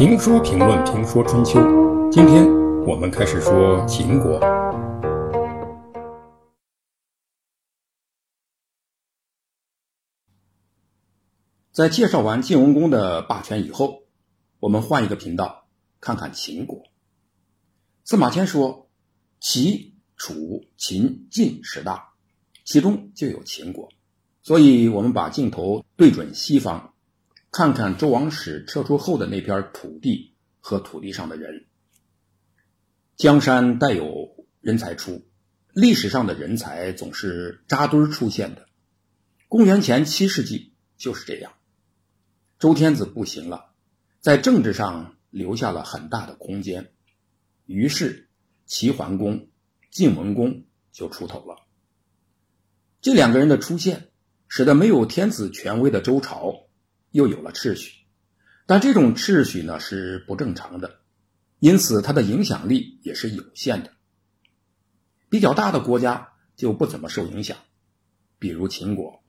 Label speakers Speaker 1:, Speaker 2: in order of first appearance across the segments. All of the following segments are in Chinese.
Speaker 1: 评书评论评说春秋，今天我们开始说秦国。在介绍完晋文公的霸权以后，我们换一个频道，看看秦国。司马迁说，齐、楚、秦、晋十大，其中就有秦国，所以我们把镜头对准西方。看看周王室撤出后的那片土地和土地上的人，江山代有人才出，历史上的人才总是扎堆出现的。公元前七世纪就是这样，周天子不行了，在政治上留下了很大的空间，于是齐桓公、晋文公就出头了。这两个人的出现，使得没有天子权威的周朝。又有了秩序，但这种秩序呢是不正常的，因此它的影响力也是有限的。比较大的国家就不怎么受影响，比如秦国。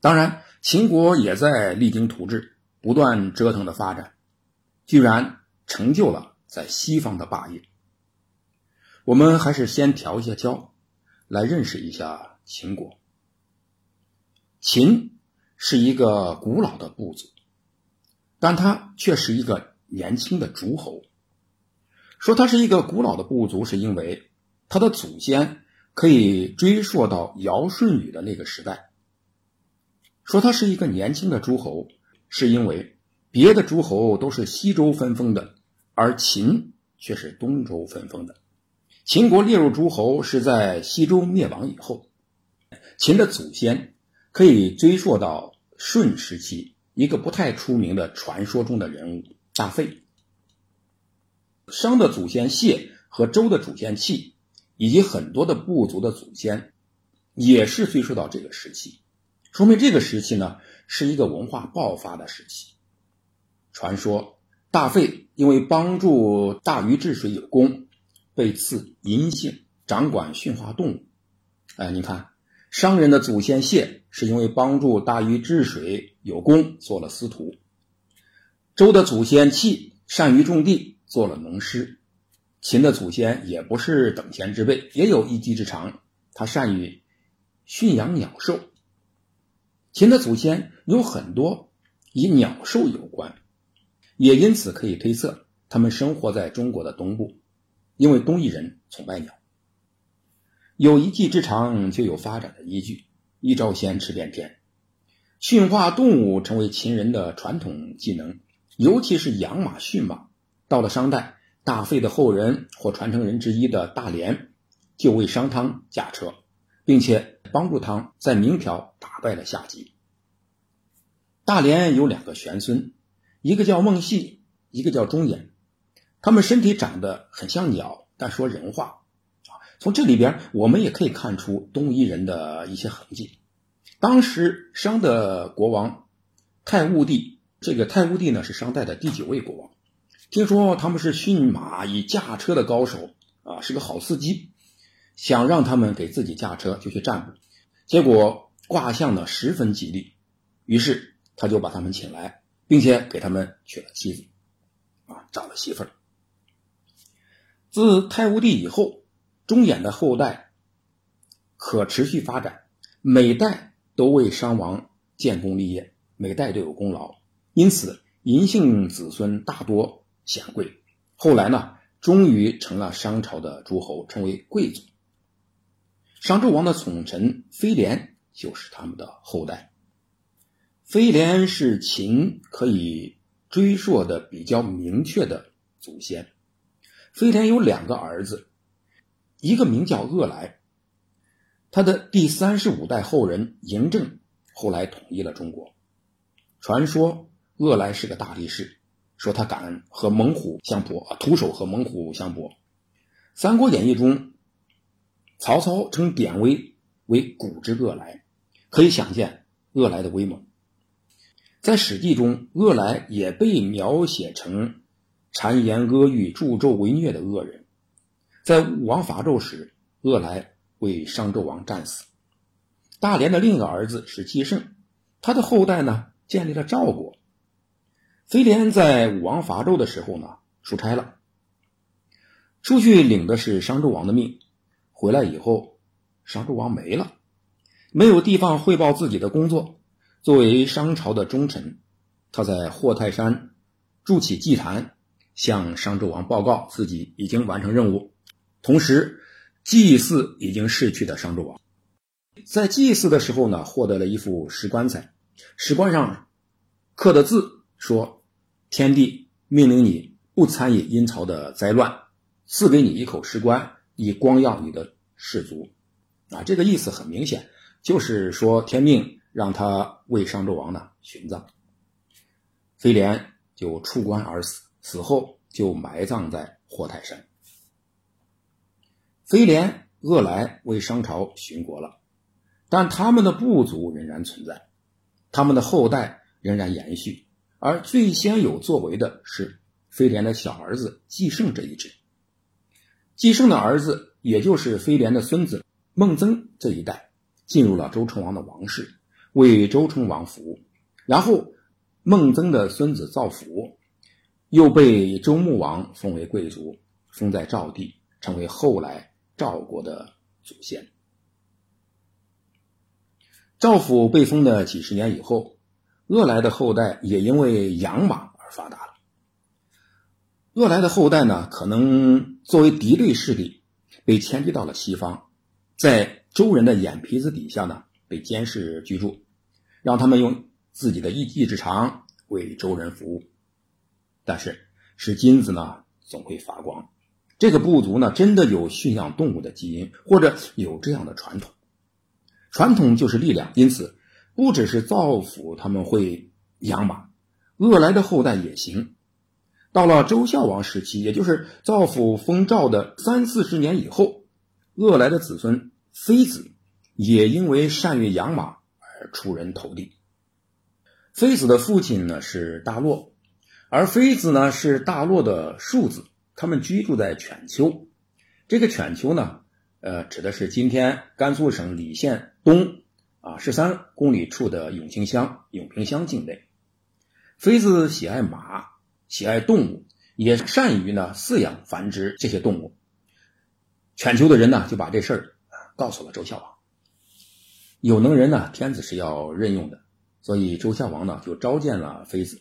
Speaker 1: 当然，秦国也在励精图治，不断折腾的发展，居然成就了在西方的霸业。我们还是先调一下焦，来认识一下秦国。秦。是一个古老的部族，但他却是一个年轻的诸侯。说他是一个古老的部族，是因为他的祖先可以追溯到尧舜禹的那个时代。说他是一个年轻的诸侯，是因为别的诸侯都是西周分封的，而秦却是东周分封的。秦国列入诸侯是在西周灭亡以后，秦的祖先可以追溯到。舜时期，一个不太出名的传说中的人物大费。商的祖先谢和周的祖先契，以及很多的部族的祖先，也是追溯到这个时期，说明这个时期呢是一个文化爆发的时期。传说大费因为帮助大禹治水有功，被赐银姓，掌管驯化动物。哎，你看。商人的祖先谢是因为帮助大禹治水有功，做了司徒；周的祖先契善于种地，做了农师；秦的祖先也不是等闲之辈，也有一技之长，他善于驯养鸟兽。秦的祖先有很多与鸟兽有关，也因此可以推测他们生活在中国的东部，因为东夷人崇拜鸟。有一技之长，就有发展的依据。一招鲜吃遍天，驯化动物成为秦人的传统技能，尤其是养马驯马。到了商代，大费的后人或传承人之一的大连，就为商汤驾车，并且帮助汤在明条打败了夏桀。大连有两个玄孙，一个叫孟戏，一个叫钟衍，他们身体长得很像鸟，但说人话。从这里边，我们也可以看出东夷人的一些痕迹。当时商的国王太戊帝，这个太戊帝呢是商代的第九位国王。听说他们是驯马与驾车的高手啊，是个好司机，想让他们给自己驾车就去占卜。结果卦象呢十分吉利，于是他就把他们请来，并且给他们娶了妻子，啊，找了媳妇儿。自太戊帝以后。中衍的后代可持续发展，每代都为商王建功立业，每代都有功劳，因此嬴姓子孙大多显贵。后来呢，终于成了商朝的诸侯，成为贵族。商纣王的宠臣飞廉就是他们的后代。飞廉是秦可以追溯的比较明确的祖先。飞廉有两个儿子。一个名叫鄂来，他的第三十五代后人嬴政后来统一了中国。传说鄂来是个大力士，说他敢和猛虎相搏，徒手和猛虎相搏。《三国演义》中，曹操称典韦为“古之鄂来”，可以想见鄂来的威猛。在《史记》中，鄂来也被描写成谗言阿谀、助纣为虐的恶人。在武王伐纣时，鄂来为商纣王战死。大连的另一个儿子是姬胜，他的后代呢建立了赵国。飞廉在武王伐纣的时候呢，出差了，出去领的是商纣王的命，回来以后，商纣王没了，没有地方汇报自己的工作。作为商朝的忠臣，他在霍泰山筑起祭坛，向商纣王报告自己已经完成任务，同时祭祀已经逝去的商纣王。在祭祀的时候呢，获得了一副石棺材，石棺上刻的字说：“天帝命令你不参与殷朝的灾乱，赐给你一口石棺，以光耀你的氏族。”啊，这个意思很明显，就是说天命让他为商纣王呢殉葬。飞廉就出关而死，死后就埋葬在霍泰山。飞廉、恶来为商朝殉国了。但他们的部族仍然存在，他们的后代仍然延续，而最先有作为的是飞廉的小儿子季胜这一支。季胜的儿子，也就是飞廉的孙子孟增这一代，进入了周成王的王室，为周成王服务。然后，孟增的孙子造福，又被周穆王封为贵族，封在赵地，成为后来赵国的祖先。赵府被封的几十年以后，鄂来的后代也因为养马而发达了。鄂来的后代呢，可能作为敌对势力，被迁居到了西方，在周人的眼皮子底下呢，被监视居住，让他们用自己的一技之长为周人服务。但是，是金子呢，总会发光。这个部族呢，真的有驯养动物的基因，或者有这样的传统。传统就是力量，因此不只是造府他们会养马，鄂来的后代也行。到了周孝王时期，也就是造府封赵的三四十年以后，鄂来的子孙妃子也因为善于养马而出人头地。妃子的父亲呢是大洛，而妃子呢是大洛的庶子，他们居住在犬丘。这个犬丘呢。呃，指的是今天甘肃省礼县东啊十三公里处的永清乡永平乡境内。妃子喜爱马，喜爱动物，也善于呢饲养繁殖这些动物。犬丘的人呢就把这事儿告诉了周孝王。有能人呢，天子是要任用的，所以周孝王呢就召见了妃子。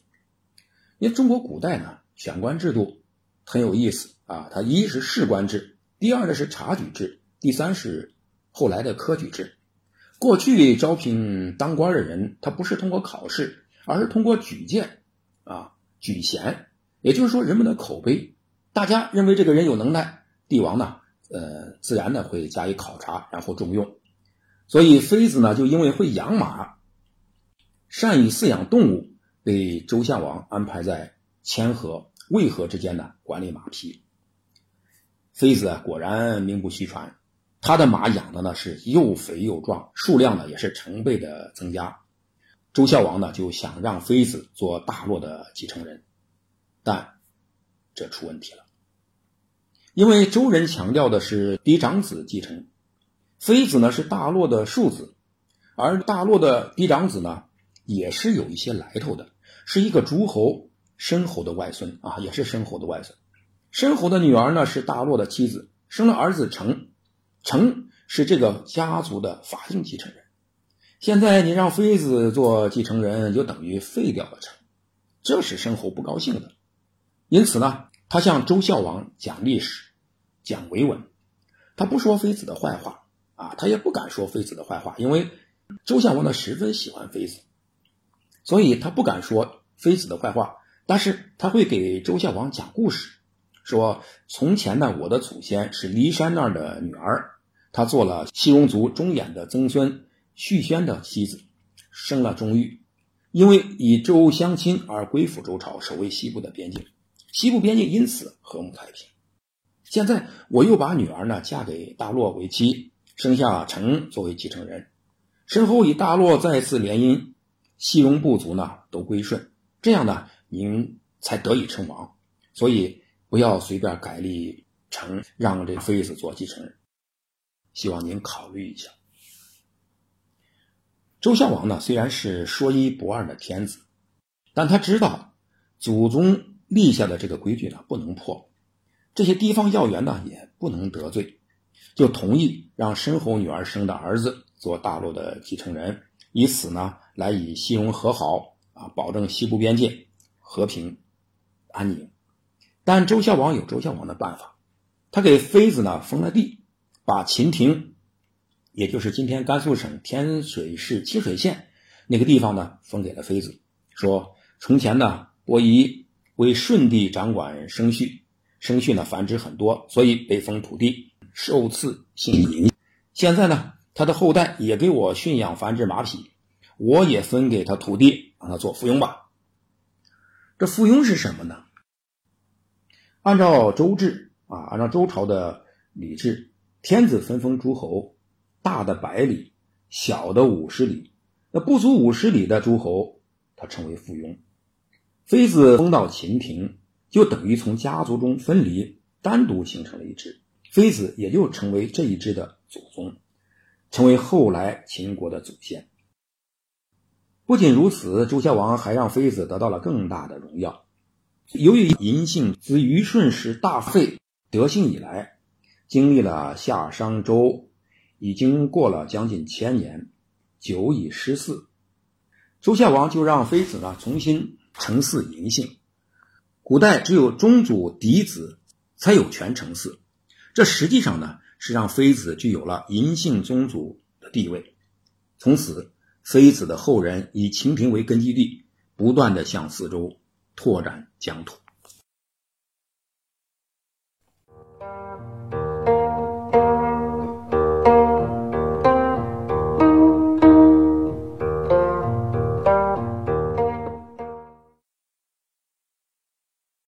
Speaker 1: 因为中国古代呢选官制度很有意思啊，它一是士官制，第二呢是察举制。第三是后来的科举制，过去招聘当官的人，他不是通过考试，而是通过举荐啊举贤，也就是说人们的口碑，大家认为这个人有能耐，帝王呢，呃，自然的会加以考察，然后重用。所以妃子呢，就因为会养马，善于饲养动物，被周孝王安排在千河、渭河之间呢管理马匹。妃子果然名不虚传。他的马养的呢是又肥又壮，数量呢也是成倍的增加。周孝王呢就想让妃子做大洛的继承人，但这出问题了，因为周人强调的是嫡长子继承，妃子呢是大洛的庶子，而大洛的嫡长子呢也是有一些来头的，是一个诸侯申侯的外孙啊，也是申侯的外孙。申侯的女儿呢是大洛的妻子，生了儿子成。成是这个家族的法定继承人，现在你让妃子做继承人，就等于废掉了成，这是申侯不高兴的。因此呢，他向周孝王讲历史，讲维稳，他不说妃子的坏话啊，他也不敢说妃子的坏话，因为周孝王呢十分喜欢妃子，所以他不敢说妃子的坏话，但是他会给周孝王讲故事。说从前呢，我的祖先是骊山那儿的女儿，她做了西戎族钟衍的曾孙续宣的妻子，生了钟毓，因为以周相亲而归附周朝，守卫西部的边境，西部边境因此和睦太平。现在我又把女儿呢嫁给大洛为妻，生下成作为继承人，身后以大洛再次联姻，西戎部族呢都归顺，这样呢您才得以称王，所以。不要随便改立成让这妃子做继承人，希望您考虑一下。周孝王呢，虽然是说一不二的天子，但他知道祖宗立下的这个规矩呢不能破，这些地方要员呢也不能得罪，就同意让申侯女儿生的儿子做大陆的继承人，以此呢来以西戎和好啊，保证西部边界和平安宁。但周孝王有周孝王的办法，他给妃子呢封了地，把秦庭，也就是今天甘肃省天水市清水县那个地方呢封给了妃子，说从前呢伯夷为舜帝掌管生畜，生畜呢繁殖很多，所以被封土地，受赐姓嬴。现在呢他的后代也给我驯养繁殖马匹，我也分给他土地，让他做附庸吧。这附庸是什么呢？按照周制啊，按照周朝的礼制，天子分封诸侯，大的百里，小的五十里。那不足五十里的诸侯，他称为附庸。妃子封到秦庭，就等于从家族中分离，单独形成了一支，妃子也就成为这一支的祖宗，成为后来秦国的祖先。不仅如此，周孝王还让妃子得到了更大的荣耀。由于嬴姓自虞舜时大废德姓以来，经历了夏商周，已经过了将近千年，久已失嗣。周孝王就让妃子呢重新承嗣嬴姓。古代只有宗祖嫡子才有权承嗣，这实际上呢是让妃子具有了嬴姓宗祖的地位。从此，妃子的后人以清廷为根据地，不断的向四周。拓展疆土。